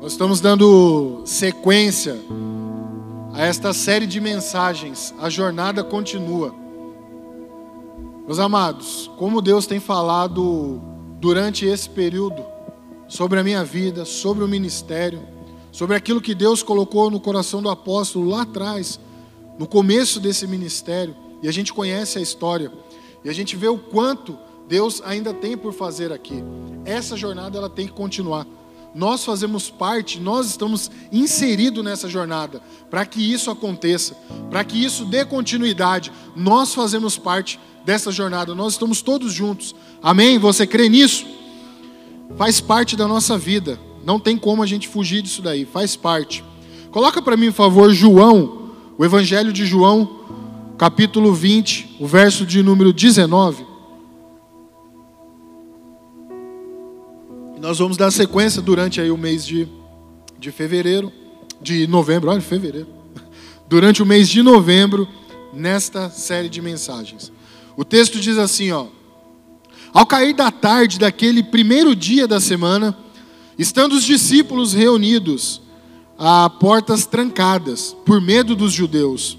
Nós estamos dando sequência a esta série de mensagens. A jornada continua. Meus amados, como Deus tem falado durante esse período sobre a minha vida, sobre o ministério, sobre aquilo que Deus colocou no coração do apóstolo lá atrás, no começo desse ministério, e a gente conhece a história, e a gente vê o quanto Deus ainda tem por fazer aqui. Essa jornada ela tem que continuar nós fazemos parte, nós estamos inseridos nessa jornada, para que isso aconteça, para que isso dê continuidade, nós fazemos parte dessa jornada, nós estamos todos juntos, amém? Você crê nisso? Faz parte da nossa vida, não tem como a gente fugir disso daí, faz parte. Coloca para mim, por favor, João, o Evangelho de João, capítulo 20, o verso de número 19. Nós vamos dar sequência durante aí o mês de, de fevereiro, de novembro, olha, fevereiro. Durante o mês de novembro, nesta série de mensagens. O texto diz assim, ó: Ao cair da tarde daquele primeiro dia da semana, estando os discípulos reunidos a portas trancadas, por medo dos judeus,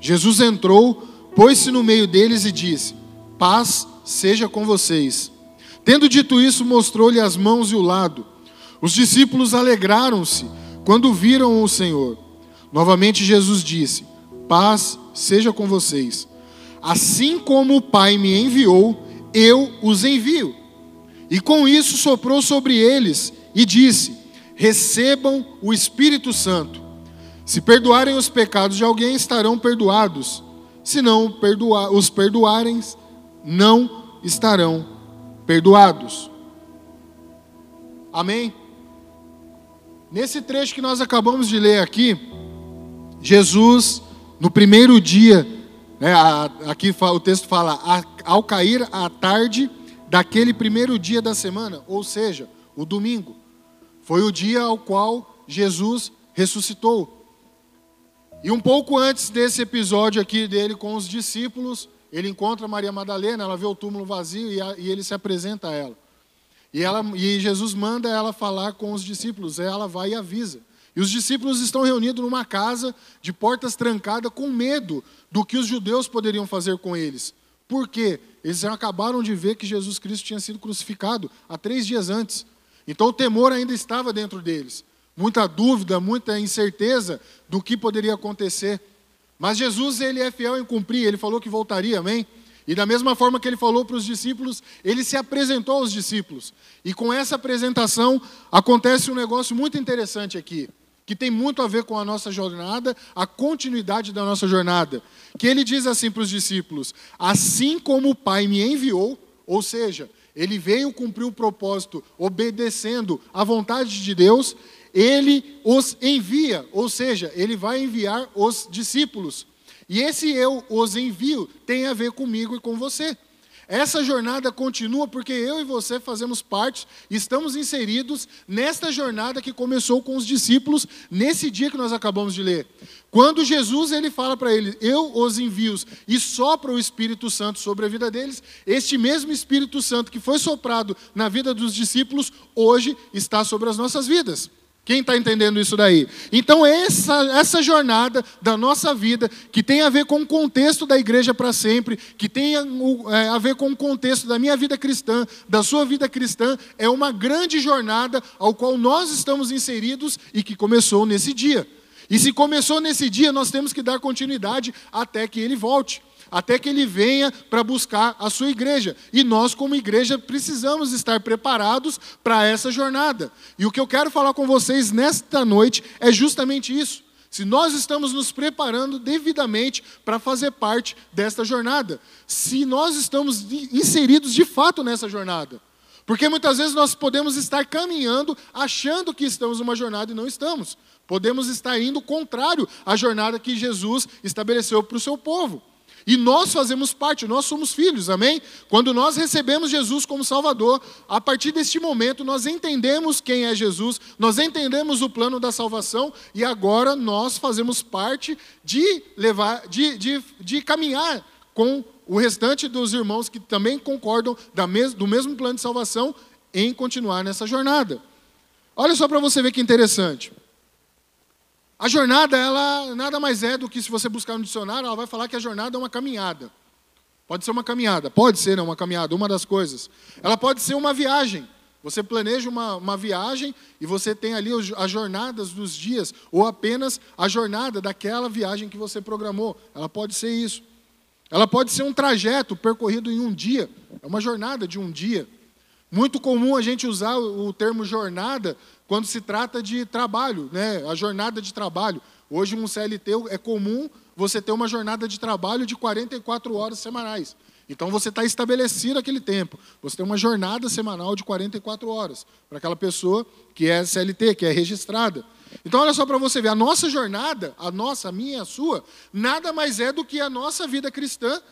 Jesus entrou, pôs-se no meio deles e disse: Paz seja com vocês. Tendo dito isso, mostrou-lhe as mãos e o lado. Os discípulos alegraram-se quando viram o Senhor. Novamente Jesus disse: Paz seja com vocês. Assim como o Pai me enviou, eu os envio. E com isso soprou sobre eles e disse: Recebam o Espírito Santo. Se perdoarem os pecados de alguém, estarão perdoados. Se não os perdoarem, não estarão perdoados. Amém? Nesse trecho que nós acabamos de ler aqui, Jesus, no primeiro dia, né, aqui o texto fala, ao cair a tarde daquele primeiro dia da semana, ou seja, o domingo, foi o dia ao qual Jesus ressuscitou. E um pouco antes desse episódio aqui dele com os discípulos, ele encontra Maria Madalena, ela vê o túmulo vazio e, a, e ele se apresenta a ela. E, ela. e Jesus manda ela falar com os discípulos, ela vai e avisa. E os discípulos estão reunidos numa casa de portas trancadas com medo do que os judeus poderiam fazer com eles. Por quê? Eles acabaram de ver que Jesus Cristo tinha sido crucificado há três dias antes. Então o temor ainda estava dentro deles. Muita dúvida, muita incerteza do que poderia acontecer. Mas Jesus, ele é fiel em cumprir, ele falou que voltaria, amém? E da mesma forma que ele falou para os discípulos, ele se apresentou aos discípulos. E com essa apresentação acontece um negócio muito interessante aqui, que tem muito a ver com a nossa jornada, a continuidade da nossa jornada. Que ele diz assim para os discípulos: Assim como o Pai me enviou, ou seja, ele veio cumprir o propósito obedecendo à vontade de Deus, ele os envia, ou seja, ele vai enviar os discípulos. E esse eu os envio tem a ver comigo e com você. Essa jornada continua porque eu e você fazemos parte, estamos inseridos nesta jornada que começou com os discípulos nesse dia que nós acabamos de ler. Quando Jesus ele fala para eles, eu os envio e sopra o Espírito Santo sobre a vida deles, este mesmo Espírito Santo que foi soprado na vida dos discípulos, hoje está sobre as nossas vidas. Quem está entendendo isso daí? Então, essa, essa jornada da nossa vida, que tem a ver com o contexto da igreja para sempre, que tem a, é, a ver com o contexto da minha vida cristã, da sua vida cristã, é uma grande jornada ao qual nós estamos inseridos e que começou nesse dia. E se começou nesse dia, nós temos que dar continuidade até que ele volte até que ele venha para buscar a sua igreja. E nós, como igreja, precisamos estar preparados para essa jornada. E o que eu quero falar com vocês nesta noite é justamente isso. Se nós estamos nos preparando devidamente para fazer parte desta jornada, se nós estamos inseridos de fato nessa jornada. Porque muitas vezes nós podemos estar caminhando achando que estamos numa jornada e não estamos. Podemos estar indo contrário à jornada que Jesus estabeleceu para o seu povo. E nós fazemos parte, nós somos filhos, amém? Quando nós recebemos Jesus como Salvador, a partir deste momento nós entendemos quem é Jesus, nós entendemos o plano da salvação e agora nós fazemos parte de levar, de, de, de caminhar com o restante dos irmãos que também concordam da mes, do mesmo plano de salvação em continuar nessa jornada. Olha só para você ver que interessante. A jornada, ela nada mais é do que, se você buscar no dicionário, ela vai falar que a jornada é uma caminhada. Pode ser uma caminhada, pode ser não, uma caminhada, uma das coisas. Ela pode ser uma viagem. Você planeja uma, uma viagem e você tem ali as jornadas dos dias, ou apenas a jornada daquela viagem que você programou. Ela pode ser isso. Ela pode ser um trajeto percorrido em um dia, é uma jornada de um dia. Muito comum a gente usar o termo jornada quando se trata de trabalho, né? a jornada de trabalho. Hoje, um CLT é comum você ter uma jornada de trabalho de 44 horas semanais. Então, você está estabelecido aquele tempo. Você tem uma jornada semanal de 44 horas para aquela pessoa que é CLT, que é registrada. Então, olha só para você ver, a nossa jornada, a nossa, a minha, a sua, nada mais é do que a nossa vida cristã,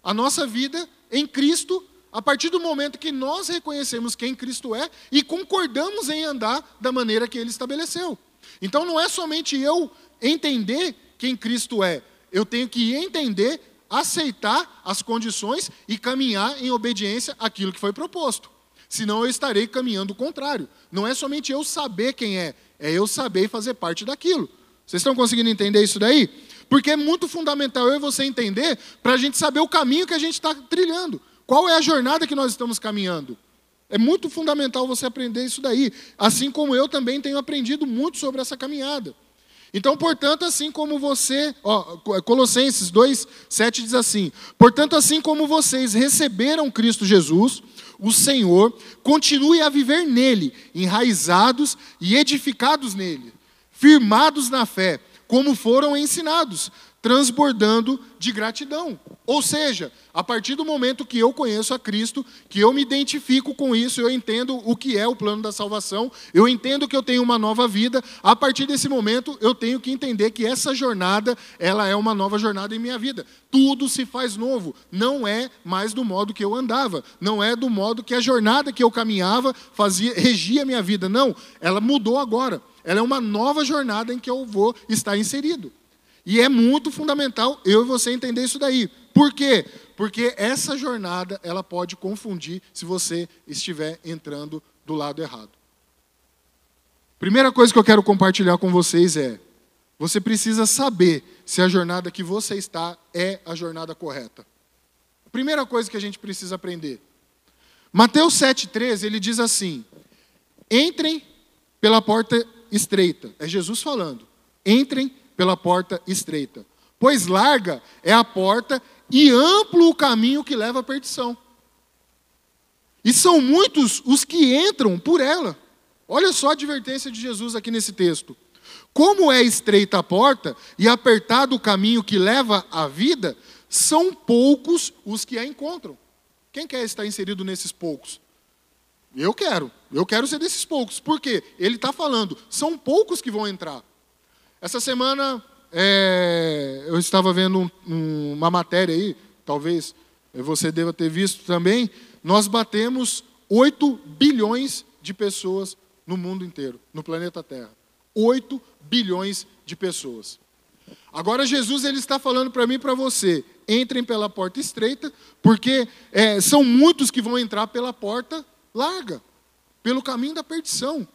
a nossa vida em Cristo a partir do momento que nós reconhecemos quem Cristo é e concordamos em andar da maneira que ele estabeleceu. Então não é somente eu entender quem Cristo é, eu tenho que entender, aceitar as condições e caminhar em obediência àquilo que foi proposto. Senão eu estarei caminhando o contrário. Não é somente eu saber quem é, é eu saber fazer parte daquilo. Vocês estão conseguindo entender isso daí? Porque é muito fundamental eu e você entender para a gente saber o caminho que a gente está trilhando. Qual é a jornada que nós estamos caminhando? É muito fundamental você aprender isso daí, assim como eu também tenho aprendido muito sobre essa caminhada. Então, portanto, assim como você, ó, Colossenses 2, 7 diz assim: Portanto, assim como vocês receberam Cristo Jesus, o Senhor, continue a viver nele, enraizados e edificados nele, firmados na fé, como foram ensinados, transbordando de gratidão. Ou seja, a partir do momento que eu conheço a Cristo, que eu me identifico com isso, eu entendo o que é o plano da salvação, eu entendo que eu tenho uma nova vida, a partir desse momento eu tenho que entender que essa jornada, ela é uma nova jornada em minha vida. Tudo se faz novo, não é mais do modo que eu andava, não é do modo que a jornada que eu caminhava fazia regia a minha vida, não, ela mudou agora. Ela é uma nova jornada em que eu vou estar inserido. E é muito fundamental eu e você entender isso daí. Por quê? Porque essa jornada ela pode confundir se você estiver entrando do lado errado. Primeira coisa que eu quero compartilhar com vocês é: você precisa saber se a jornada que você está é a jornada correta. Primeira coisa que a gente precisa aprender. Mateus 7,13, ele diz assim: entrem pela porta estreita. É Jesus falando. Entrem pela porta estreita. Pois larga é a porta e amplo o caminho que leva à perdição. E são muitos os que entram por ela. Olha só a advertência de Jesus aqui nesse texto. Como é estreita a porta e apertado o caminho que leva à vida, são poucos os que a encontram. Quem quer estar inserido nesses poucos? Eu quero. Eu quero ser desses poucos. Por quê? Ele está falando, são poucos que vão entrar. Essa semana é, eu estava vendo um, um, uma matéria aí, talvez você deva ter visto também. Nós batemos 8 bilhões de pessoas no mundo inteiro, no planeta Terra. 8 bilhões de pessoas. Agora Jesus ele está falando para mim e para você: entrem pela porta estreita, porque é, são muitos que vão entrar pela porta larga, pelo caminho da perdição.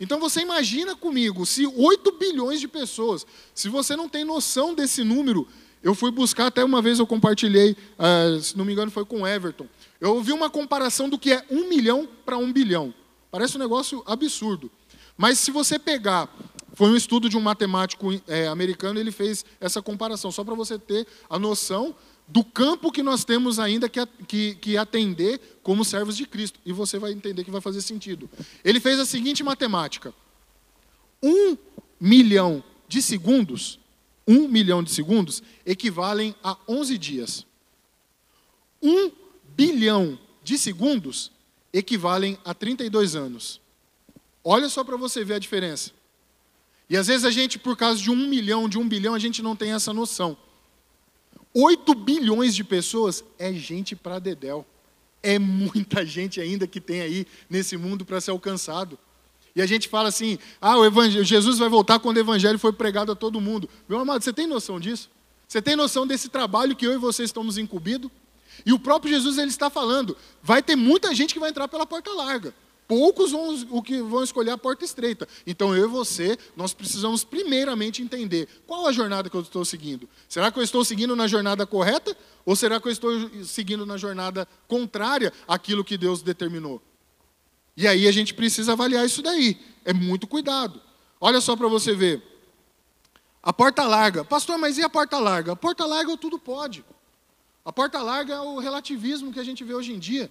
Então você imagina comigo, se 8 bilhões de pessoas, se você não tem noção desse número, eu fui buscar, até uma vez eu compartilhei, uh, se não me engano foi com Everton, eu ouvi uma comparação do que é um milhão para um bilhão. Parece um negócio absurdo. Mas se você pegar, foi um estudo de um matemático é, americano, ele fez essa comparação, só para você ter a noção do campo que nós temos ainda que, que, que, atender como servos de Cristo. E você vai entender que vai fazer sentido. Ele fez a seguinte matemática: um milhão de segundos, um milhão de segundos equivalem a 11 dias. Um bilhão de segundos equivalem a 32 anos. Olha só para você ver a diferença. E às vezes a gente, por causa de um milhão, de um bilhão, a gente não tem essa noção. 8 bilhões de pessoas é gente para dedéu. É muita gente ainda que tem aí nesse mundo para ser alcançado. E a gente fala assim: ah, o Jesus vai voltar quando o evangelho foi pregado a todo mundo. Meu amado, você tem noção disso? Você tem noção desse trabalho que eu e você estamos incumbidos? E o próprio Jesus ele está falando: vai ter muita gente que vai entrar pela porta larga. Poucos vão, o que vão escolher a porta estreita. Então eu e você, nós precisamos primeiramente entender qual a jornada que eu estou seguindo. Será que eu estou seguindo na jornada correta ou será que eu estou seguindo na jornada contrária àquilo que Deus determinou? E aí a gente precisa avaliar isso daí. É muito cuidado. Olha só para você ver. A porta larga. Pastor, mas e a porta larga? A porta larga tudo pode. A porta larga é o relativismo que a gente vê hoje em dia.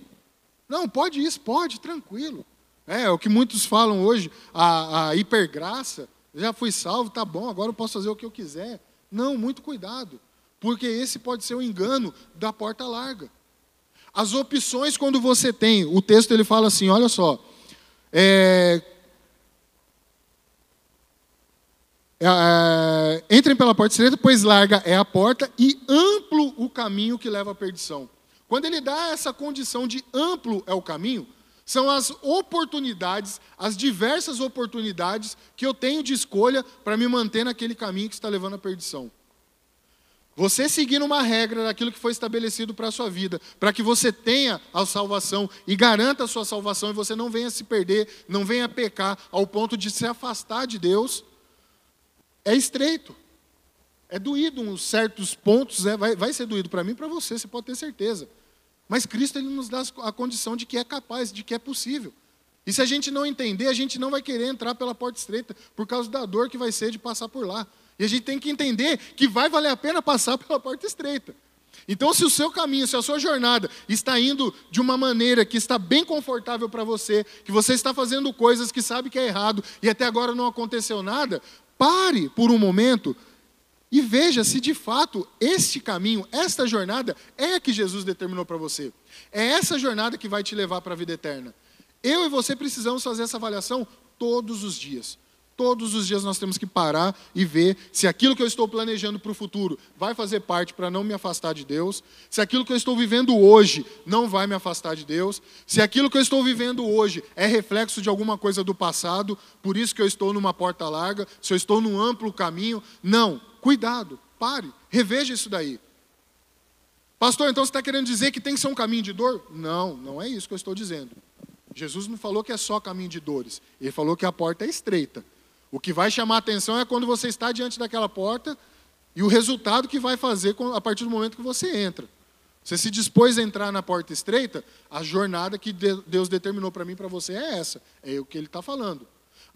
Não, pode isso, pode, tranquilo. É, o que muitos falam hoje, a, a hipergraça, já fui salvo, tá bom, agora eu posso fazer o que eu quiser. Não, muito cuidado, porque esse pode ser o engano da porta larga. As opções quando você tem, o texto ele fala assim, olha só, é, é, entrem pela porta estreita, pois larga é a porta e amplo o caminho que leva à perdição. Quando ele dá essa condição de amplo é o caminho, são as oportunidades, as diversas oportunidades que eu tenho de escolha para me manter naquele caminho que está levando à perdição. Você seguindo uma regra daquilo que foi estabelecido para a sua vida, para que você tenha a salvação e garanta a sua salvação e você não venha se perder, não venha pecar ao ponto de se afastar de Deus, é estreito. É doído em certos pontos, é, vai, vai ser doído para mim e para você, você pode ter certeza. Mas Cristo ele nos dá a condição de que é capaz, de que é possível. E se a gente não entender, a gente não vai querer entrar pela porta estreita, por causa da dor que vai ser de passar por lá. E a gente tem que entender que vai valer a pena passar pela porta estreita. Então, se o seu caminho, se a sua jornada está indo de uma maneira que está bem confortável para você, que você está fazendo coisas que sabe que é errado e até agora não aconteceu nada, pare por um momento, e veja se de fato este caminho, esta jornada é a que Jesus determinou para você. É essa jornada que vai te levar para a vida eterna. Eu e você precisamos fazer essa avaliação todos os dias. Todos os dias nós temos que parar e ver se aquilo que eu estou planejando para o futuro vai fazer parte para não me afastar de Deus, se aquilo que eu estou vivendo hoje não vai me afastar de Deus, se aquilo que eu estou vivendo hoje é reflexo de alguma coisa do passado, por isso que eu estou numa porta larga, se eu estou num amplo caminho. Não, Cuidado, pare, reveja isso daí. Pastor, então você está querendo dizer que tem que ser um caminho de dor? Não, não é isso que eu estou dizendo. Jesus não falou que é só caminho de dores. Ele falou que a porta é estreita. O que vai chamar atenção é quando você está diante daquela porta e o resultado que vai fazer a partir do momento que você entra. Você se dispôs a entrar na porta estreita, a jornada que Deus determinou para mim e para você é essa. É o que ele está falando.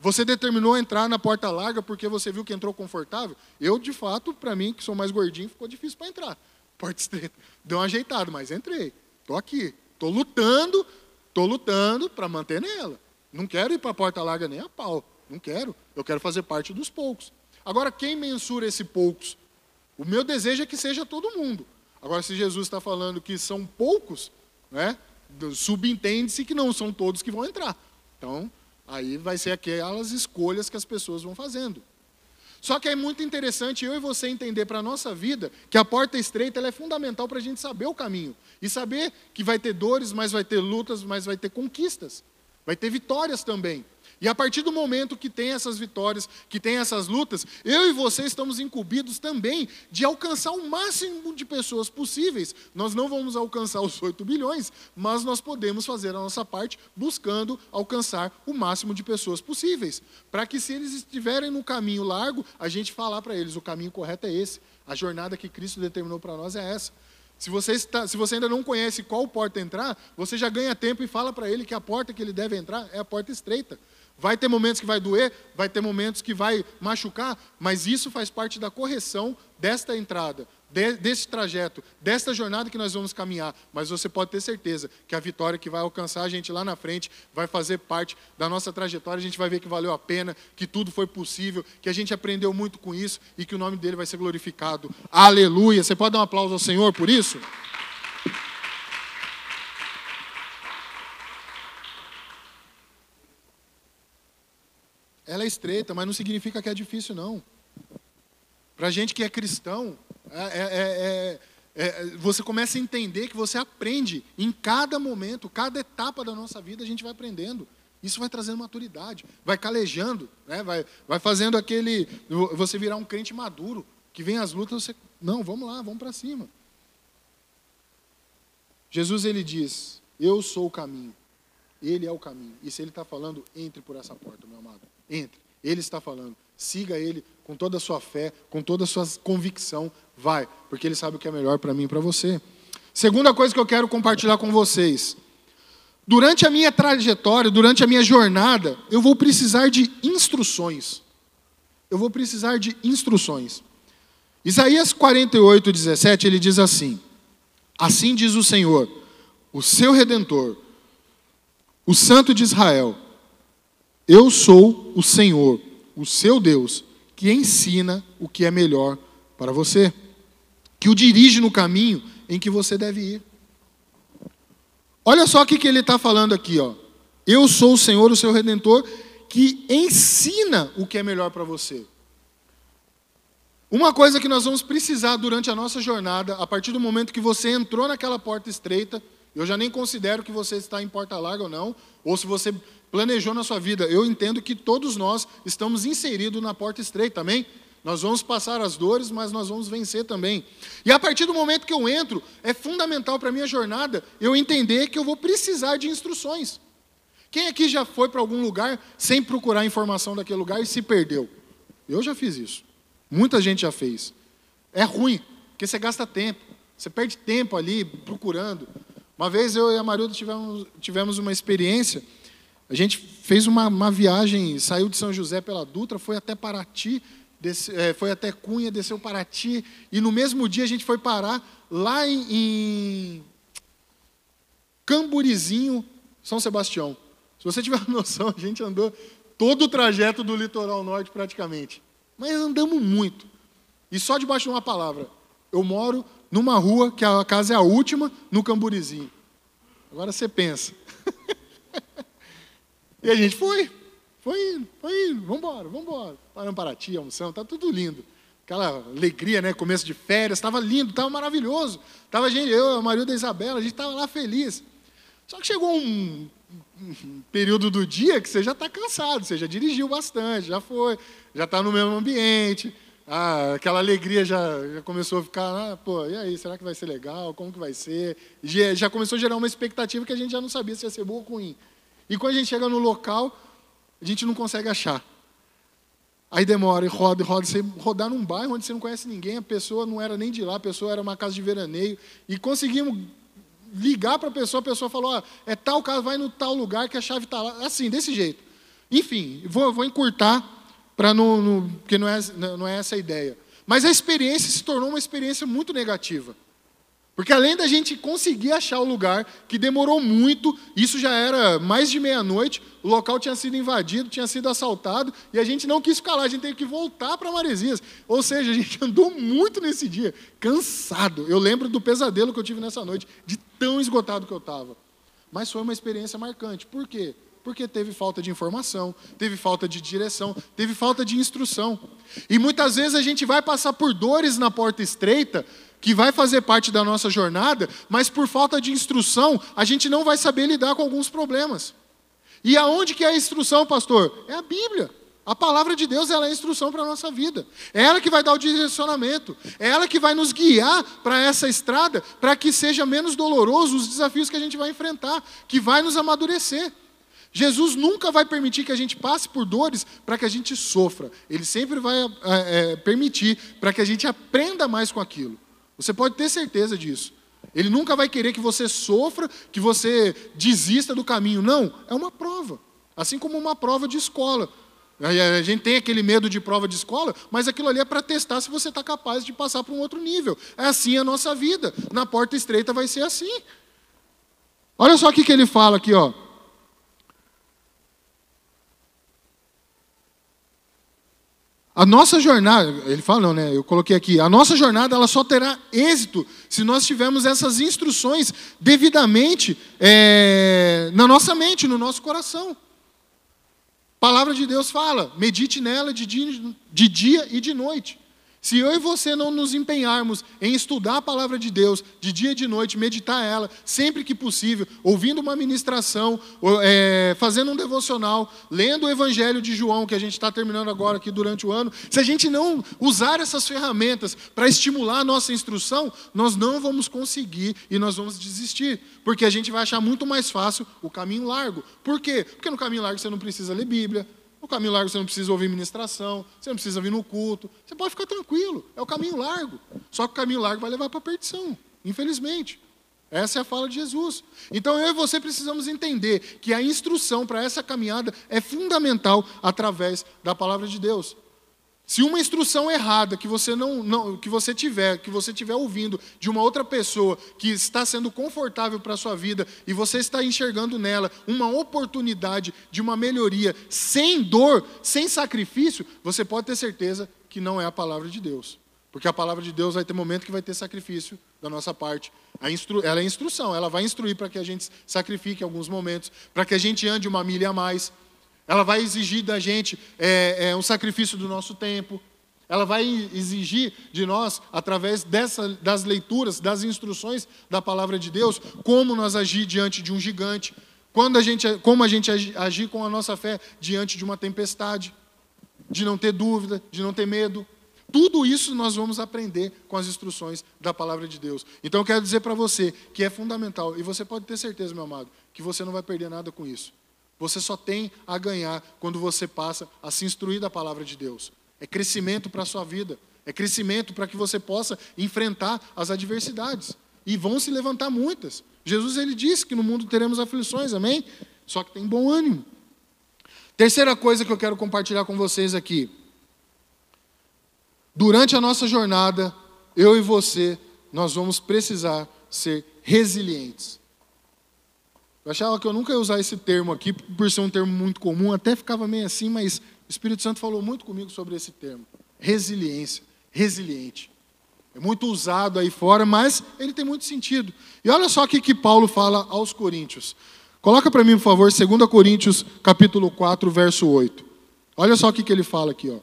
Você determinou entrar na porta larga porque você viu que entrou confortável? Eu, de fato, para mim, que sou mais gordinho, ficou difícil para entrar. Porta estreita. Deu um ajeitado, mas entrei. Estou aqui. Estou lutando, estou lutando para manter nela. Não quero ir para a porta larga nem a pau. Não quero. Eu quero fazer parte dos poucos. Agora, quem mensura esse poucos? O meu desejo é que seja todo mundo. Agora, se Jesus está falando que são poucos, né, subentende-se que não são todos que vão entrar. Então, Aí vai ser aquelas escolhas que as pessoas vão fazendo. Só que é muito interessante eu e você entender para a nossa vida que a porta estreita é fundamental para a gente saber o caminho. E saber que vai ter dores, mas vai ter lutas, mas vai ter conquistas. Vai ter vitórias também. E a partir do momento que tem essas vitórias, que tem essas lutas, eu e você estamos incumbidos também de alcançar o máximo de pessoas possíveis. Nós não vamos alcançar os 8 bilhões, mas nós podemos fazer a nossa parte buscando alcançar o máximo de pessoas possíveis. Para que, se eles estiverem no caminho largo, a gente falar para eles: o caminho correto é esse. A jornada que Cristo determinou para nós é essa. Se você, está, se você ainda não conhece qual porta entrar, você já ganha tempo e fala para ele que a porta que ele deve entrar é a porta estreita. Vai ter momentos que vai doer, vai ter momentos que vai machucar, mas isso faz parte da correção desta entrada, de, desse trajeto, desta jornada que nós vamos caminhar. Mas você pode ter certeza que a vitória que vai alcançar a gente lá na frente vai fazer parte da nossa trajetória. A gente vai ver que valeu a pena, que tudo foi possível, que a gente aprendeu muito com isso e que o nome dele vai ser glorificado. Aleluia! Você pode dar um aplauso ao Senhor por isso? Ela é estreita, mas não significa que é difícil, não. Para a gente que é cristão, é, é, é, você começa a entender que você aprende em cada momento, cada etapa da nossa vida, a gente vai aprendendo. Isso vai trazendo maturidade, vai calejando, né? vai, vai fazendo aquele. Você virar um crente maduro, que vem as lutas, você. Não, vamos lá, vamos para cima. Jesus ele diz: Eu sou o caminho, Ele é o caminho. E se Ele está falando, entre por essa porta, meu amado. Entre. Ele está falando. Siga Ele com toda a sua fé, com toda a sua convicção. Vai, porque Ele sabe o que é melhor para mim e para você. Segunda coisa que eu quero compartilhar com vocês. Durante a minha trajetória, durante a minha jornada, eu vou precisar de instruções. Eu vou precisar de instruções. Isaías 48, 17, ele diz assim: Assim diz o Senhor, o seu redentor, o Santo de Israel: Eu sou o Senhor, o seu Deus, que ensina o que é melhor para você, que o dirige no caminho em que você deve ir. Olha só o que ele está falando aqui, ó. Eu sou o Senhor, o seu redentor, que ensina o que é melhor para você. Uma coisa que nós vamos precisar durante a nossa jornada, a partir do momento que você entrou naquela porta estreita, eu já nem considero que você está em porta larga ou não, ou se você planejou na sua vida. Eu entendo que todos nós estamos inseridos na porta estreita, amém? Nós vamos passar as dores, mas nós vamos vencer também. E a partir do momento que eu entro, é fundamental para a minha jornada eu entender que eu vou precisar de instruções. Quem aqui já foi para algum lugar sem procurar informação daquele lugar e se perdeu? Eu já fiz isso. Muita gente já fez. É ruim, porque você gasta tempo. Você perde tempo ali procurando. Uma vez eu e a Marilda tivemos, tivemos uma experiência. A gente fez uma, uma, viagem, saiu de São José pela Dutra, foi até Paraty, é, foi até Cunha, desceu Paraty, e no mesmo dia a gente foi parar lá em, em Camburizinho, São Sebastião. Se você tiver noção, a gente andou todo o trajeto do litoral norte praticamente. Mas andamos muito. E só debaixo de uma palavra. Eu moro numa rua que a casa é a última, no Camburizinho. Agora você pensa. e a gente foi. Foi indo, foi indo. Vamos embora, vamos embora. Paramos para ti, almoçamos, tá tudo lindo. Aquela alegria, né? Começo de férias, estava lindo, estava maravilhoso. Tava gente, eu, a Maria da Isabela, a gente estava lá feliz. Só que chegou um, um período do dia que você já está cansado, você já dirigiu bastante, já foi, já está no mesmo ambiente, ah, aquela alegria já, já começou a ficar, ah, pô, e aí, será que vai ser legal? Como que vai ser? Já, já começou a gerar uma expectativa que a gente já não sabia se ia ser boa ou ruim. E quando a gente chega no local, a gente não consegue achar. Aí demora, e roda, e roda. Você rodar num bairro onde você não conhece ninguém, a pessoa não era nem de lá, a pessoa era uma casa de veraneio. E conseguimos ligar para a pessoa, a pessoa falou, é tal casa, vai no tal lugar que a chave está lá. Assim, desse jeito. Enfim, vou, vou encurtar para não, não, porque não é, não é essa a ideia. Mas a experiência se tornou uma experiência muito negativa. Porque além da gente conseguir achar o lugar, que demorou muito, isso já era mais de meia-noite, o local tinha sido invadido, tinha sido assaltado, e a gente não quis ficar lá, a gente teve que voltar para Maresias. Ou seja, a gente andou muito nesse dia, cansado. Eu lembro do pesadelo que eu tive nessa noite, de tão esgotado que eu estava. Mas foi uma experiência marcante. Por quê? Porque teve falta de informação, teve falta de direção, teve falta de instrução. E muitas vezes a gente vai passar por dores na porta estreita, que vai fazer parte da nossa jornada, mas por falta de instrução, a gente não vai saber lidar com alguns problemas. E aonde que é a instrução, pastor? É a Bíblia. A palavra de Deus ela é a instrução para a nossa vida. É ela que vai dar o direcionamento. É ela que vai nos guiar para essa estrada, para que seja menos doloroso os desafios que a gente vai enfrentar, que vai nos amadurecer. Jesus nunca vai permitir que a gente passe por dores para que a gente sofra. Ele sempre vai é, é, permitir para que a gente aprenda mais com aquilo. Você pode ter certeza disso. Ele nunca vai querer que você sofra, que você desista do caminho. Não, é uma prova. Assim como uma prova de escola. A gente tem aquele medo de prova de escola, mas aquilo ali é para testar se você está capaz de passar para um outro nível. É assim a nossa vida. Na porta estreita vai ser assim. Olha só o que, que ele fala aqui, ó. A nossa jornada, ele fala não, né? Eu coloquei aqui, a nossa jornada ela só terá êxito se nós tivermos essas instruções devidamente é, na nossa mente, no nosso coração. A palavra de Deus fala, medite nela de dia, de dia e de noite. Se eu e você não nos empenharmos em estudar a palavra de Deus de dia e de noite, meditar ela sempre que possível, ouvindo uma ministração, é, fazendo um devocional, lendo o Evangelho de João, que a gente está terminando agora aqui durante o ano, se a gente não usar essas ferramentas para estimular a nossa instrução, nós não vamos conseguir e nós vamos desistir, porque a gente vai achar muito mais fácil o caminho largo. Por quê? Porque no caminho largo você não precisa ler Bíblia, o caminho largo você não precisa ouvir ministração, você não precisa vir no culto, você pode ficar tranquilo, é o caminho largo. Só que o caminho largo vai levar para a perdição, infelizmente. Essa é a fala de Jesus. Então eu e você precisamos entender que a instrução para essa caminhada é fundamental através da palavra de Deus. Se uma instrução errada que você não, não, que você tiver, que você tiver ouvindo de uma outra pessoa que está sendo confortável para a sua vida e você está enxergando nela uma oportunidade de uma melhoria sem dor, sem sacrifício, você pode ter certeza que não é a palavra de Deus. Porque a palavra de Deus vai ter momento que vai ter sacrifício da nossa parte. Ela é instrução, ela vai instruir para que a gente sacrifique alguns momentos, para que a gente ande uma milha a mais, ela vai exigir da gente é, é, um sacrifício do nosso tempo. Ela vai exigir de nós, através dessa, das leituras, das instruções da palavra de Deus, como nós agir diante de um gigante, quando a gente, como a gente agir com a nossa fé diante de uma tempestade, de não ter dúvida, de não ter medo. Tudo isso nós vamos aprender com as instruções da palavra de Deus. Então eu quero dizer para você que é fundamental, e você pode ter certeza, meu amado, que você não vai perder nada com isso. Você só tem a ganhar quando você passa a se instruir da palavra de Deus. É crescimento para a sua vida. É crescimento para que você possa enfrentar as adversidades. E vão se levantar muitas. Jesus ele disse que no mundo teremos aflições, amém? Só que tem bom ânimo. Terceira coisa que eu quero compartilhar com vocês aqui. Durante a nossa jornada, eu e você, nós vamos precisar ser resilientes. Eu achava que eu nunca ia usar esse termo aqui, por ser um termo muito comum, até ficava meio assim, mas o Espírito Santo falou muito comigo sobre esse termo. Resiliência, resiliente. É muito usado aí fora, mas ele tem muito sentido. E olha só o que, Paulo fala aos Coríntios. Coloca para mim, por favor, 2 Coríntios, capítulo 4, verso 8. Olha só o que ele fala aqui, ó.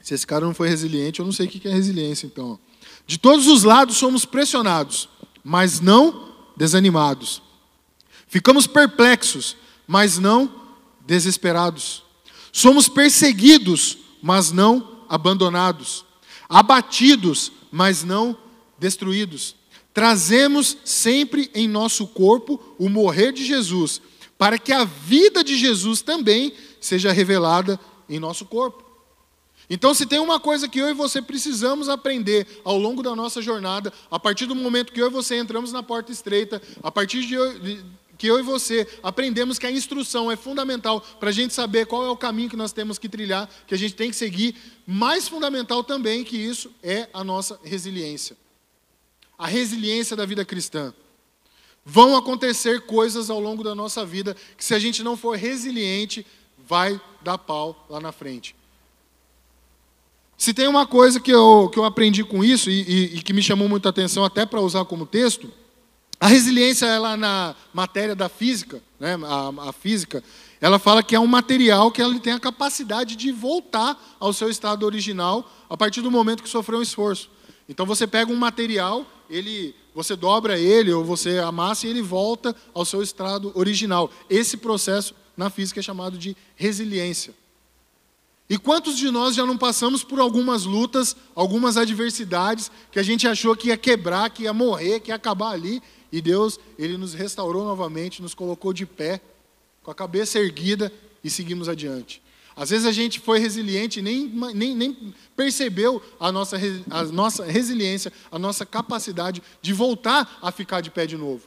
Se esse cara não foi resiliente, eu não sei o que é resiliência, então. De todos os lados somos pressionados mas não desanimados. Ficamos perplexos, mas não desesperados. Somos perseguidos, mas não abandonados. Abatidos, mas não destruídos. Trazemos sempre em nosso corpo o morrer de Jesus, para que a vida de Jesus também seja revelada em nosso corpo. Então, se tem uma coisa que eu e você precisamos aprender ao longo da nossa jornada, a partir do momento que eu e você entramos na porta estreita, a partir de, que eu e você aprendemos que a instrução é fundamental para a gente saber qual é o caminho que nós temos que trilhar, que a gente tem que seguir, mais fundamental também que isso é a nossa resiliência. A resiliência da vida cristã. Vão acontecer coisas ao longo da nossa vida que, se a gente não for resiliente, vai dar pau lá na frente. Se tem uma coisa que eu, que eu aprendi com isso e, e, e que me chamou muita atenção até para usar como texto, a resiliência ela na matéria da física, né, a, a, física, ela fala que é um material que ela tem a capacidade de voltar ao seu estado original a partir do momento que sofreu um esforço. Então você pega um material, ele, você dobra ele ou você amassa e ele volta ao seu estado original. Esse processo na física é chamado de resiliência. E quantos de nós já não passamos por algumas lutas, algumas adversidades, que a gente achou que ia quebrar, que ia morrer, que ia acabar ali, e Deus, Ele nos restaurou novamente, nos colocou de pé, com a cabeça erguida e seguimos adiante. Às vezes a gente foi resiliente e nem, nem, nem percebeu a nossa, a nossa resiliência, a nossa capacidade de voltar a ficar de pé de novo.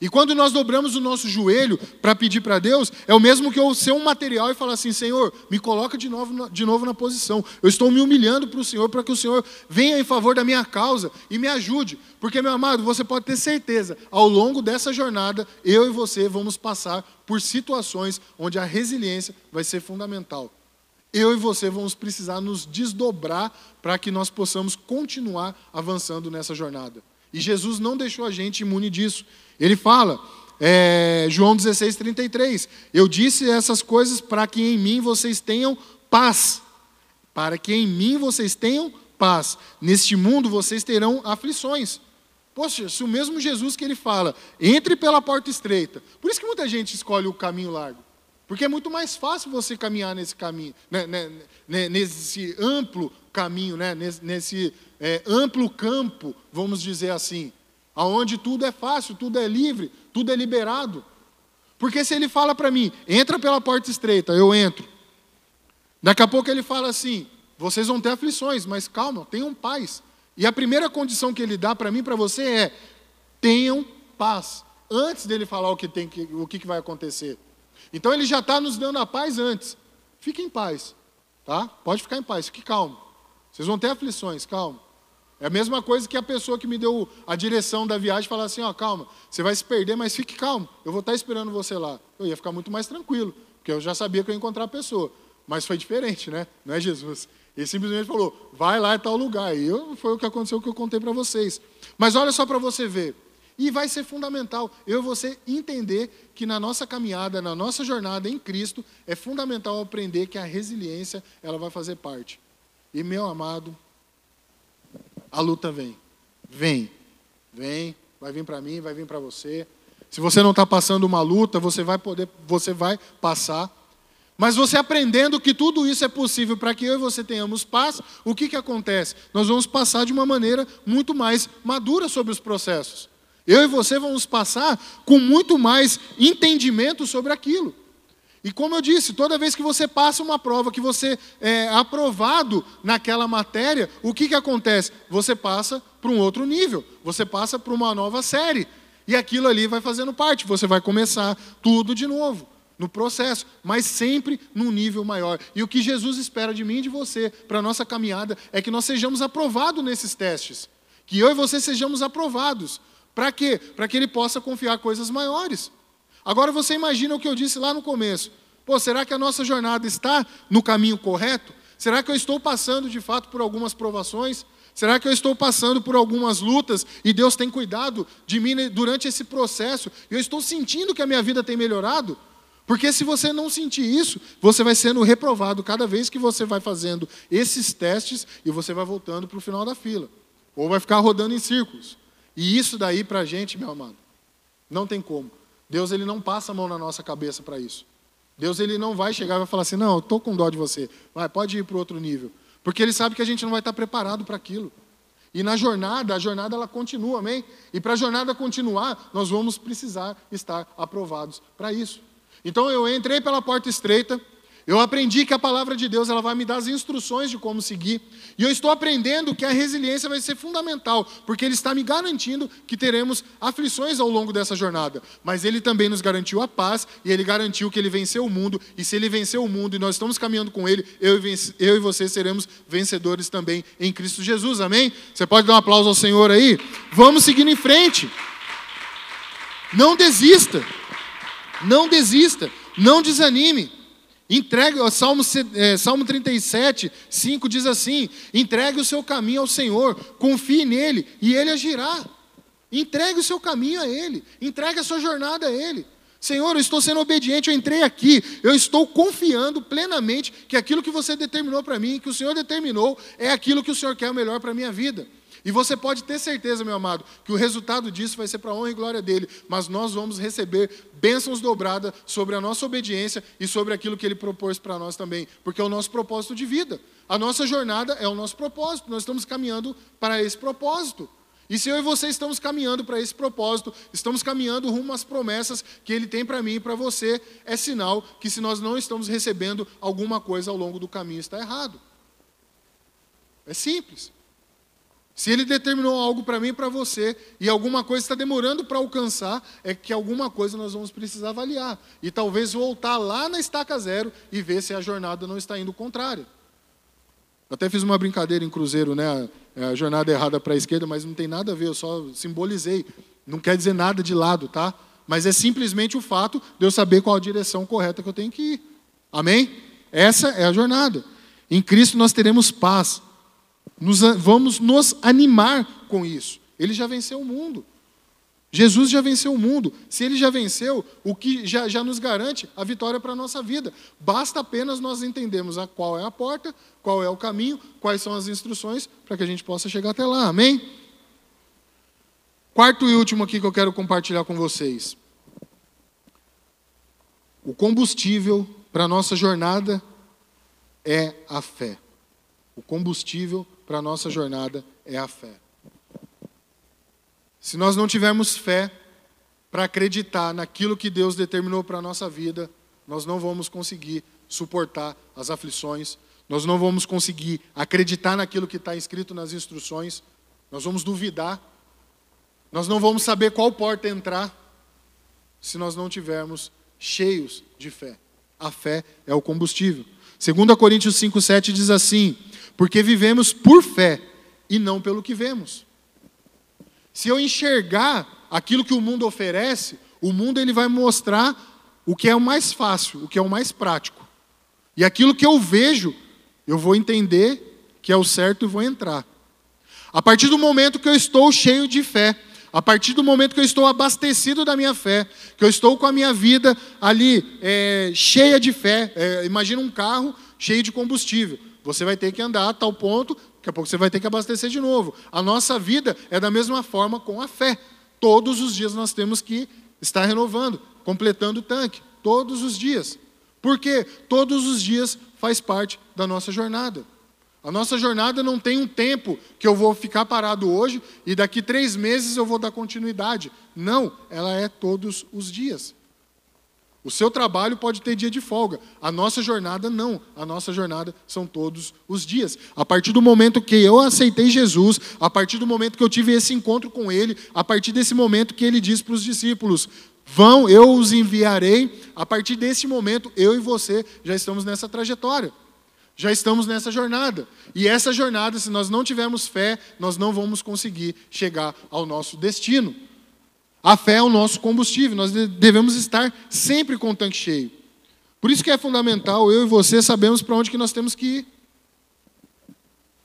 E quando nós dobramos o nosso joelho para pedir para Deus, é o mesmo que eu ser um material e falar assim: Senhor, me coloca de novo, de novo na posição. Eu estou me humilhando para o Senhor para que o Senhor venha em favor da minha causa e me ajude. Porque, meu amado, você pode ter certeza, ao longo dessa jornada, eu e você vamos passar por situações onde a resiliência vai ser fundamental. Eu e você vamos precisar nos desdobrar para que nós possamos continuar avançando nessa jornada. E Jesus não deixou a gente imune disso. Ele fala, é, João 16, 33, eu disse essas coisas para que em mim vocês tenham paz. para que em mim vocês tenham paz. Neste mundo vocês terão aflições. Poxa, se o mesmo Jesus que ele fala, entre pela porta estreita. Por isso que muita gente escolhe o caminho largo. Porque é muito mais fácil você caminhar nesse caminho, né, né, né, nesse amplo caminho, né, nesse, nesse é, amplo campo, vamos dizer assim, aonde tudo é fácil, tudo é livre, tudo é liberado. Porque se ele fala para mim, entra pela porta estreita, eu entro. Daqui a pouco ele fala assim: vocês vão ter aflições, mas calma, tenham paz. E a primeira condição que ele dá para mim para você é: tenham paz. Antes dele falar o que, tem que, o que vai acontecer. Então ele já está nos dando a paz antes. Fique em paz. Tá? Pode ficar em paz, fique calmo. Vocês vão ter aflições, calma. É a mesma coisa que a pessoa que me deu a direção da viagem falar assim: ó, calma, você vai se perder, mas fique calmo. Eu vou estar esperando você lá. Eu ia ficar muito mais tranquilo, porque eu já sabia que eu ia encontrar a pessoa. Mas foi diferente, né? Não é Jesus. Ele simplesmente falou: vai lá em tal lugar. E foi o que aconteceu que eu contei para vocês. Mas olha só para você ver. E vai ser fundamental eu e você entender que na nossa caminhada, na nossa jornada em Cristo, é fundamental aprender que a resiliência ela vai fazer parte. E meu amado, a luta vem. Vem. Vem, vai vir para mim, vai vir para você. Se você não está passando uma luta, você vai poder, você vai passar. Mas você aprendendo que tudo isso é possível para que eu e você tenhamos paz, o que, que acontece? Nós vamos passar de uma maneira muito mais madura sobre os processos. Eu e você vamos passar com muito mais entendimento sobre aquilo. E como eu disse, toda vez que você passa uma prova, que você é aprovado naquela matéria, o que, que acontece? Você passa para um outro nível, você passa para uma nova série. E aquilo ali vai fazendo parte, você vai começar tudo de novo no processo, mas sempre num nível maior. E o que Jesus espera de mim e de você para a nossa caminhada é que nós sejamos aprovados nesses testes. Que eu e você sejamos aprovados. Para quê? Para que ele possa confiar coisas maiores. Agora você imagina o que eu disse lá no começo. Pô, será que a nossa jornada está no caminho correto? Será que eu estou passando de fato por algumas provações? Será que eu estou passando por algumas lutas e Deus tem cuidado de mim durante esse processo? Eu estou sentindo que a minha vida tem melhorado? Porque se você não sentir isso, você vai sendo reprovado cada vez que você vai fazendo esses testes e você vai voltando para o final da fila. Ou vai ficar rodando em círculos. E isso daí para a gente, meu amado, não tem como. Deus ele não passa a mão na nossa cabeça para isso. Deus ele não vai chegar e vai falar assim, não, eu estou com dó de você. Vai, pode ir para outro nível. Porque ele sabe que a gente não vai estar preparado para aquilo. E na jornada, a jornada ela continua, amém? E para a jornada continuar, nós vamos precisar estar aprovados para isso. Então eu entrei pela porta estreita, eu aprendi que a palavra de Deus ela vai me dar as instruções de como seguir. E eu estou aprendendo que a resiliência vai ser fundamental, porque Ele está me garantindo que teremos aflições ao longo dessa jornada. Mas Ele também nos garantiu a paz e Ele garantiu que Ele venceu o mundo. E se Ele venceu o mundo e nós estamos caminhando com Ele, eu e, eu e você seremos vencedores também em Cristo Jesus. Amém? Você pode dar um aplauso ao Senhor aí? Vamos seguindo em frente. Não desista. Não desista, não desanime. Entregue, Salmo, é, Salmo 37, 5 diz assim: entregue o seu caminho ao Senhor, confie nele e ele agirá. Entregue o seu caminho a ele, entregue a sua jornada a ele. Senhor, eu estou sendo obediente, eu entrei aqui, eu estou confiando plenamente que aquilo que você determinou para mim, que o Senhor determinou, é aquilo que o Senhor quer o melhor para a minha vida. E você pode ter certeza, meu amado, que o resultado disso vai ser para a honra e glória dele, mas nós vamos receber bênçãos dobradas sobre a nossa obediência e sobre aquilo que ele propôs para nós também, porque é o nosso propósito de vida. A nossa jornada é o nosso propósito, nós estamos caminhando para esse propósito. E se eu e você estamos caminhando para esse propósito, estamos caminhando rumo às promessas que Ele tem para mim e para você, é sinal que se nós não estamos recebendo alguma coisa ao longo do caminho, está errado. É simples. Se ele determinou algo para mim e para você, e alguma coisa está demorando para alcançar, é que alguma coisa nós vamos precisar avaliar. E talvez voltar lá na estaca zero e ver se a jornada não está indo contrária. Até fiz uma brincadeira em cruzeiro, né? É a jornada errada para a esquerda, mas não tem nada a ver, eu só simbolizei. Não quer dizer nada de lado, tá? Mas é simplesmente o fato de eu saber qual a direção correta que eu tenho que ir. Amém? Essa é a jornada. Em Cristo nós teremos paz. Nos, vamos nos animar com isso. Ele já venceu o mundo. Jesus já venceu o mundo. Se ele já venceu, o que já, já nos garante a vitória para a nossa vida. Basta apenas nós entendermos a qual é a porta, qual é o caminho, quais são as instruções para que a gente possa chegar até lá. Amém? Quarto e último aqui que eu quero compartilhar com vocês. O combustível para a nossa jornada é a fé. O combustível para a nossa jornada é a fé. Se nós não tivermos fé para acreditar naquilo que Deus determinou para a nossa vida, nós não vamos conseguir suportar as aflições, nós não vamos conseguir acreditar naquilo que está escrito nas instruções, nós vamos duvidar, nós não vamos saber qual porta entrar, se nós não tivermos cheios de fé. A fé é o combustível. 2 Coríntios 5,7 diz assim: Porque vivemos por fé e não pelo que vemos. Se eu enxergar aquilo que o mundo oferece, o mundo ele vai mostrar o que é o mais fácil, o que é o mais prático. E aquilo que eu vejo, eu vou entender que é o certo e vou entrar. A partir do momento que eu estou cheio de fé, a partir do momento que eu estou abastecido da minha fé, que eu estou com a minha vida ali é, cheia de fé, é, imagina um carro cheio de combustível. Você vai ter que andar a tal ponto Daqui a pouco você vai ter que abastecer de novo. A nossa vida é da mesma forma com a fé. Todos os dias nós temos que estar renovando, completando o tanque. Todos os dias. Porque todos os dias faz parte da nossa jornada. A nossa jornada não tem um tempo que eu vou ficar parado hoje e daqui três meses eu vou dar continuidade. Não, ela é todos os dias. O seu trabalho pode ter dia de folga. A nossa jornada não. A nossa jornada são todos os dias. A partir do momento que eu aceitei Jesus, a partir do momento que eu tive esse encontro com Ele, a partir desse momento que Ele diz para os discípulos: Vão, eu os enviarei. A partir desse momento, eu e você já estamos nessa trajetória. Já estamos nessa jornada. E essa jornada, se nós não tivermos fé, nós não vamos conseguir chegar ao nosso destino. A fé é o nosso combustível, nós devemos estar sempre com o tanque cheio. Por isso que é fundamental, eu e você sabemos para onde que nós temos que ir.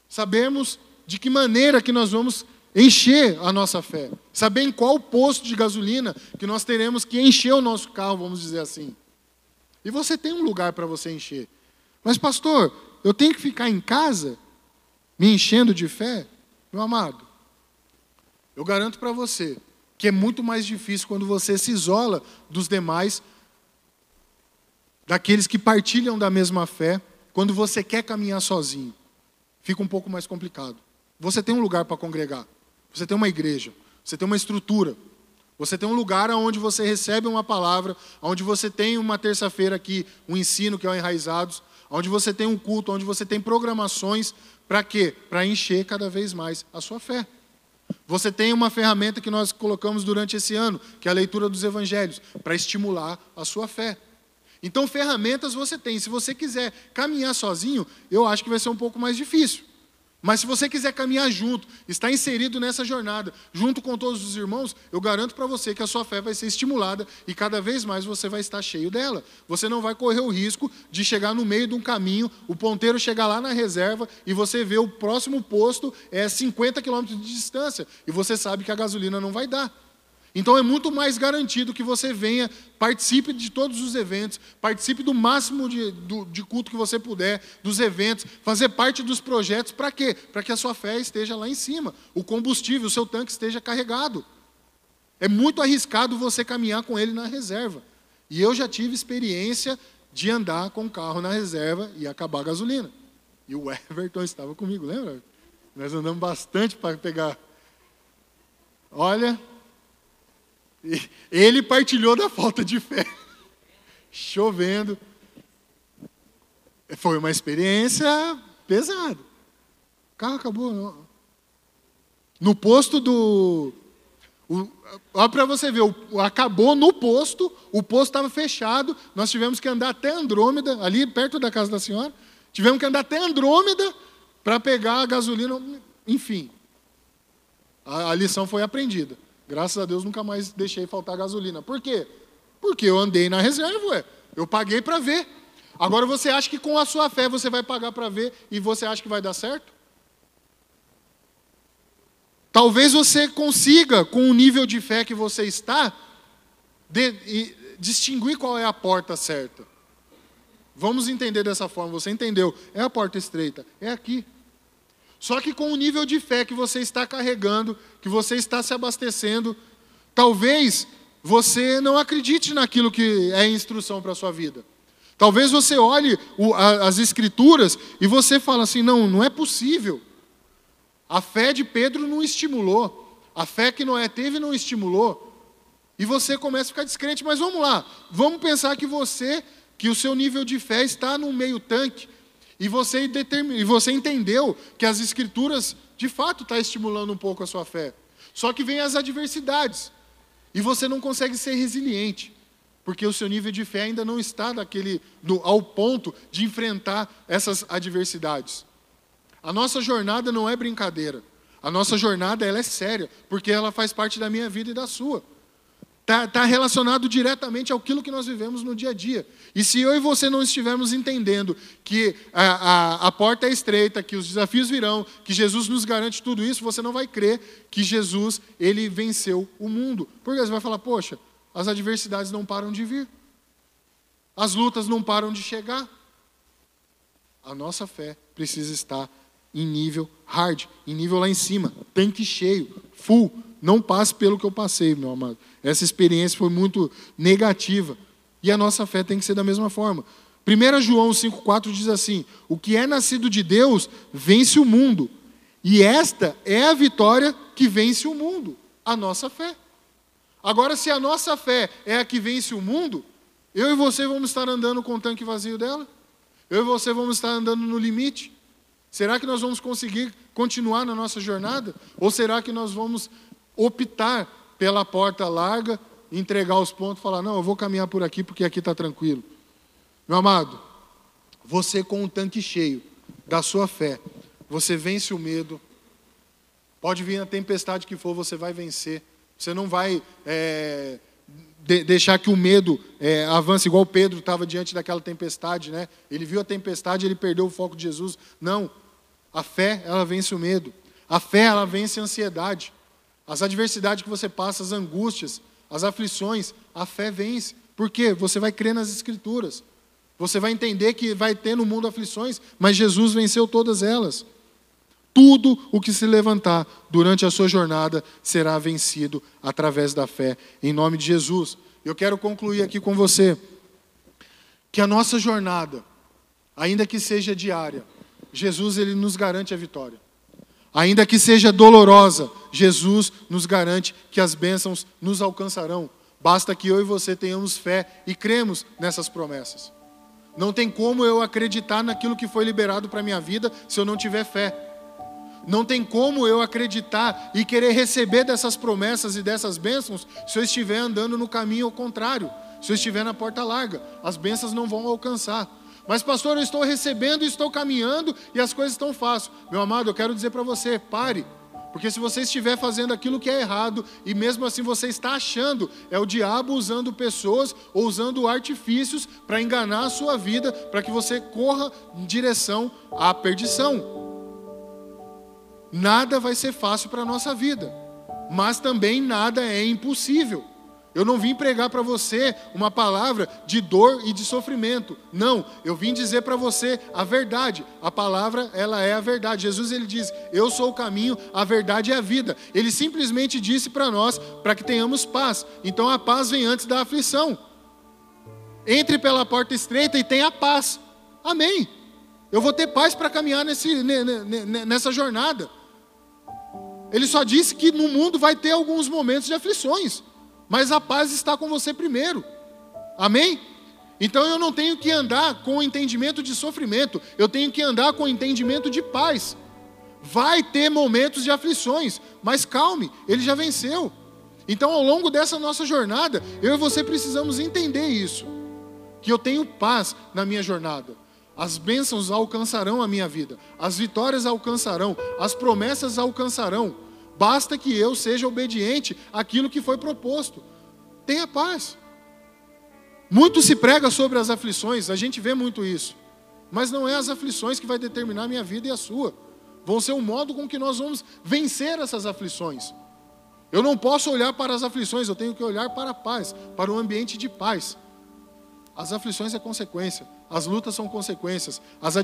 Sabemos de que maneira que nós vamos encher a nossa fé. Saber em qual posto de gasolina que nós teremos que encher o nosso carro, vamos dizer assim. E você tem um lugar para você encher. Mas pastor, eu tenho que ficar em casa me enchendo de fé? Meu amado, eu garanto para você que é muito mais difícil quando você se isola dos demais, daqueles que partilham da mesma fé, quando você quer caminhar sozinho. Fica um pouco mais complicado. Você tem um lugar para congregar, você tem uma igreja, você tem uma estrutura, você tem um lugar onde você recebe uma palavra, onde você tem uma terça-feira aqui, um ensino que é o Enraizados, onde você tem um culto, onde você tem programações, para quê? Para encher cada vez mais a sua fé. Você tem uma ferramenta que nós colocamos durante esse ano, que é a leitura dos evangelhos, para estimular a sua fé. Então, ferramentas você tem. Se você quiser caminhar sozinho, eu acho que vai ser um pouco mais difícil. Mas se você quiser caminhar junto, estar inserido nessa jornada, junto com todos os irmãos, eu garanto para você que a sua fé vai ser estimulada e cada vez mais você vai estar cheio dela. Você não vai correr o risco de chegar no meio de um caminho, o ponteiro chegar lá na reserva e você vê o próximo posto é 50 quilômetros de distância e você sabe que a gasolina não vai dar. Então é muito mais garantido que você venha, participe de todos os eventos, participe do máximo de, do, de culto que você puder, dos eventos, fazer parte dos projetos, para quê? Para que a sua fé esteja lá em cima, o combustível, o seu tanque esteja carregado. É muito arriscado você caminhar com ele na reserva. E eu já tive experiência de andar com o carro na reserva e acabar a gasolina. E o Everton estava comigo, lembra? Nós andamos bastante para pegar. Olha, ele partilhou da falta de fé. Chovendo. Foi uma experiência pesada. O carro acabou. No posto do. olha para você ver, o, acabou no posto, o posto estava fechado, nós tivemos que andar até Andrômeda, ali perto da casa da senhora, tivemos que andar até Andrômeda para pegar a gasolina, enfim. A, a lição foi aprendida. Graças a Deus nunca mais deixei faltar gasolina. Por quê? Porque eu andei na reserva, ué. Eu paguei para ver. Agora você acha que com a sua fé você vai pagar para ver e você acha que vai dar certo? Talvez você consiga, com o nível de fé que você está, de, distinguir qual é a porta certa. Vamos entender dessa forma. Você entendeu? É a porta estreita, é aqui. Só que com o nível de fé que você está carregando, que você está se abastecendo, talvez você não acredite naquilo que é instrução para a sua vida. Talvez você olhe as escrituras e você fala assim: não, não é possível. A fé de Pedro não estimulou. A fé que Noé teve não estimulou. E você começa a ficar descrente. Mas vamos lá. Vamos pensar que você, que o seu nível de fé está no meio tanque. E você, e você entendeu que as escrituras, de fato, estão tá estimulando um pouco a sua fé. Só que vem as adversidades. E você não consegue ser resiliente. Porque o seu nível de fé ainda não está daquele, ao ponto de enfrentar essas adversidades. A nossa jornada não é brincadeira. A nossa jornada ela é séria, porque ela faz parte da minha vida e da sua. Está tá relacionado diretamente àquilo que nós vivemos no dia a dia. E se eu e você não estivermos entendendo que a, a, a porta é estreita, que os desafios virão, que Jesus nos garante tudo isso, você não vai crer que Jesus ele venceu o mundo. Porque você vai falar, poxa, as adversidades não param de vir. As lutas não param de chegar. A nossa fé precisa estar em nível hard, em nível lá em cima, tanque cheio, full. Não passe pelo que eu passei, meu amado. Essa experiência foi muito negativa. E a nossa fé tem que ser da mesma forma. 1 João 5,4 diz assim: O que é nascido de Deus vence o mundo. E esta é a vitória que vence o mundo, a nossa fé. Agora, se a nossa fé é a que vence o mundo, eu e você vamos estar andando com o tanque vazio dela? Eu e você vamos estar andando no limite? Será que nós vamos conseguir continuar na nossa jornada? Ou será que nós vamos optar pela porta larga, entregar os pontos falar: não, eu vou caminhar por aqui porque aqui está tranquilo? Meu amado, você com um tanque cheio da sua fé, você vence o medo. Pode vir a tempestade que for, você vai vencer. Você não vai é, de, deixar que o medo é, avance, igual Pedro estava diante daquela tempestade, né? Ele viu a tempestade, ele perdeu o foco de Jesus. Não, a fé, ela vence o medo. A fé, ela vence a ansiedade. As adversidades que você passa, as angústias, as aflições, a fé vence. Por quê? Você vai crer nas Escrituras. Você vai entender que vai ter no mundo aflições, mas Jesus venceu todas elas. Tudo o que se levantar durante a sua jornada será vencido através da fé, em nome de Jesus. Eu quero concluir aqui com você que a nossa jornada, ainda que seja diária, Jesus ele nos garante a vitória. Ainda que seja dolorosa, Jesus nos garante que as bênçãos nos alcançarão. Basta que eu e você tenhamos fé e cremos nessas promessas. Não tem como eu acreditar naquilo que foi liberado para a minha vida se eu não tiver fé. Não tem como eu acreditar e querer receber dessas promessas e dessas bênçãos se eu estiver andando no caminho ao contrário, se eu estiver na porta larga. As bênçãos não vão alcançar. Mas, pastor, eu estou recebendo, estou caminhando e as coisas estão fáceis. Meu amado, eu quero dizer para você: pare. Porque se você estiver fazendo aquilo que é errado e mesmo assim você está achando, é o diabo usando pessoas ou usando artifícios para enganar a sua vida, para que você corra em direção à perdição. Nada vai ser fácil para a nossa vida, mas também nada é impossível. Eu não vim pregar para você uma palavra de dor e de sofrimento. Não, eu vim dizer para você a verdade. A palavra, ela é a verdade. Jesus ele diz: "Eu sou o caminho, a verdade e a vida". Ele simplesmente disse para nós para que tenhamos paz. Então a paz vem antes da aflição. Entre pela porta estreita e tenha paz. Amém. Eu vou ter paz para caminhar nesse, nessa jornada. Ele só disse que no mundo vai ter alguns momentos de aflições mas a paz está com você primeiro. Amém? Então eu não tenho que andar com o entendimento de sofrimento, eu tenho que andar com o entendimento de paz. Vai ter momentos de aflições, mas calme, ele já venceu. Então, ao longo dessa nossa jornada, eu e você precisamos entender isso: que eu tenho paz na minha jornada. As bênçãos alcançarão a minha vida, as vitórias alcançarão, as promessas alcançarão. Basta que eu seja obediente àquilo que foi proposto. Tenha paz. Muito se prega sobre as aflições, a gente vê muito isso. Mas não é as aflições que vai determinar a minha vida e a sua. vão ser o modo com que nós vamos vencer essas aflições. Eu não posso olhar para as aflições, eu tenho que olhar para a paz, para o ambiente de paz. As aflições é consequência, as lutas são consequências, as,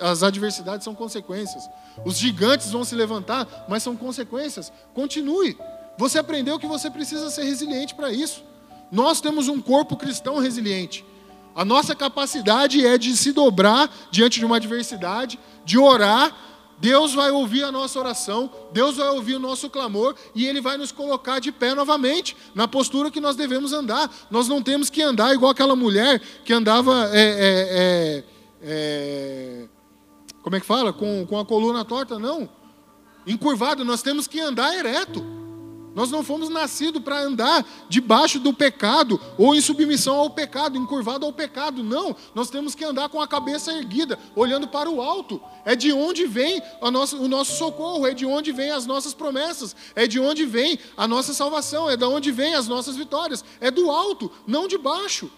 as adversidades são consequências. Os gigantes vão se levantar, mas são consequências. Continue. Você aprendeu que você precisa ser resiliente para isso. Nós temos um corpo cristão resiliente. A nossa capacidade é de se dobrar diante de uma adversidade, de orar. Deus vai ouvir a nossa oração, Deus vai ouvir o nosso clamor e Ele vai nos colocar de pé novamente, na postura que nós devemos andar. Nós não temos que andar igual aquela mulher que andava. É, é, é, é como é que fala? Com, com a coluna torta, não. Encurvado, nós temos que andar ereto. Nós não fomos nascidos para andar debaixo do pecado ou em submissão ao pecado, encurvado ao pecado. Não, nós temos que andar com a cabeça erguida, olhando para o alto. É de onde vem nossa, o nosso socorro, é de onde vem as nossas promessas, é de onde vem a nossa salvação, é de onde vem as nossas vitórias. É do alto, não de baixo.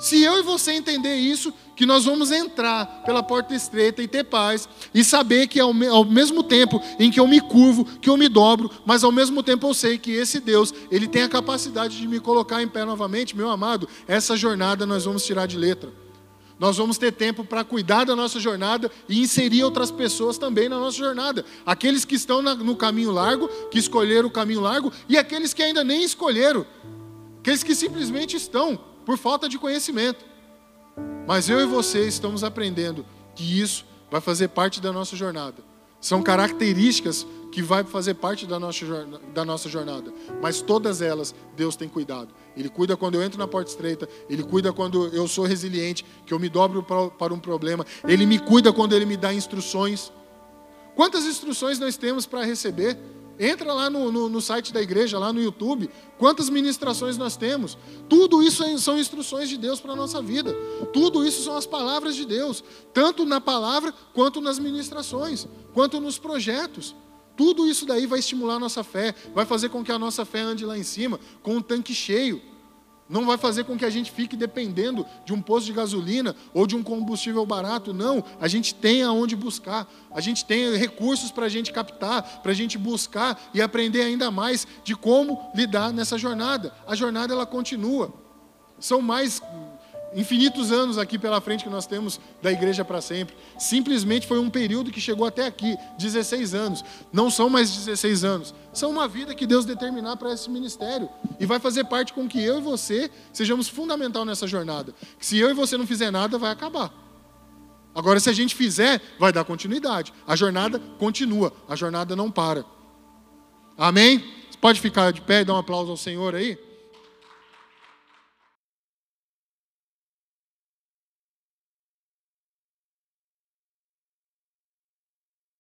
Se eu e você entender isso, que nós vamos entrar pela porta estreita e ter paz, e saber que ao, ao, mesmo tempo em que eu me curvo, que eu me dobro, mas ao mesmo tempo eu sei que esse Deus, ele tem a capacidade de me colocar em pé novamente, meu amado, essa jornada nós vamos tirar de letra. Nós vamos ter tempo para cuidar da nossa jornada e inserir outras pessoas também na nossa jornada. Aqueles que estão no caminho largo, que escolheram o caminho largo, e aqueles que ainda nem escolheram. Aqueles que simplesmente estão por falta de conhecimento. Mas eu e você estamos aprendendo que isso vai fazer parte da nossa jornada. São características que vai fazer parte da nossa, da nossa jornada. Mas todas elas, Deus tem cuidado. Ele cuida quando eu entro na porta estreita, Ele cuida quando eu sou resiliente, que eu me dobro para um problema, Ele me cuida quando Ele me dá instruções. Quantas instruções nós temos para receber? Entra lá no, no, no, site da igreja, lá no YouTube, quantas ministrações nós temos. Tudo isso são instruções de Deus para a nossa vida. Tudo isso são as palavras de Deus, tanto na palavra quanto nas ministrações, quanto nos projetos. Tudo isso daí vai estimular a nossa fé, vai fazer com que a nossa fé ande lá em cima, com um tanque cheio. Não vai fazer com que a gente fique dependendo de um posto de gasolina ou de um combustível barato. Não, a gente tem aonde buscar. A gente tem recursos para a gente captar, para a gente buscar e aprender ainda mais de como lidar nessa jornada. A jornada ela continua. São mais infinitos anos aqui pela frente que nós temos da igreja para sempre. Simplesmente foi um período que chegou até aqui, 16 anos. Não são mais 16 anos, são uma vida que Deus determinar para esse ministério e vai fazer parte com que eu e você sejamos fundamental nessa jornada. Que se eu e você não fizer nada, vai acabar. Agora, se a gente fizer, vai dar continuidade. A jornada continua, a jornada não para. Amém? Você pode ficar de pé e dar um aplauso ao Senhor aí?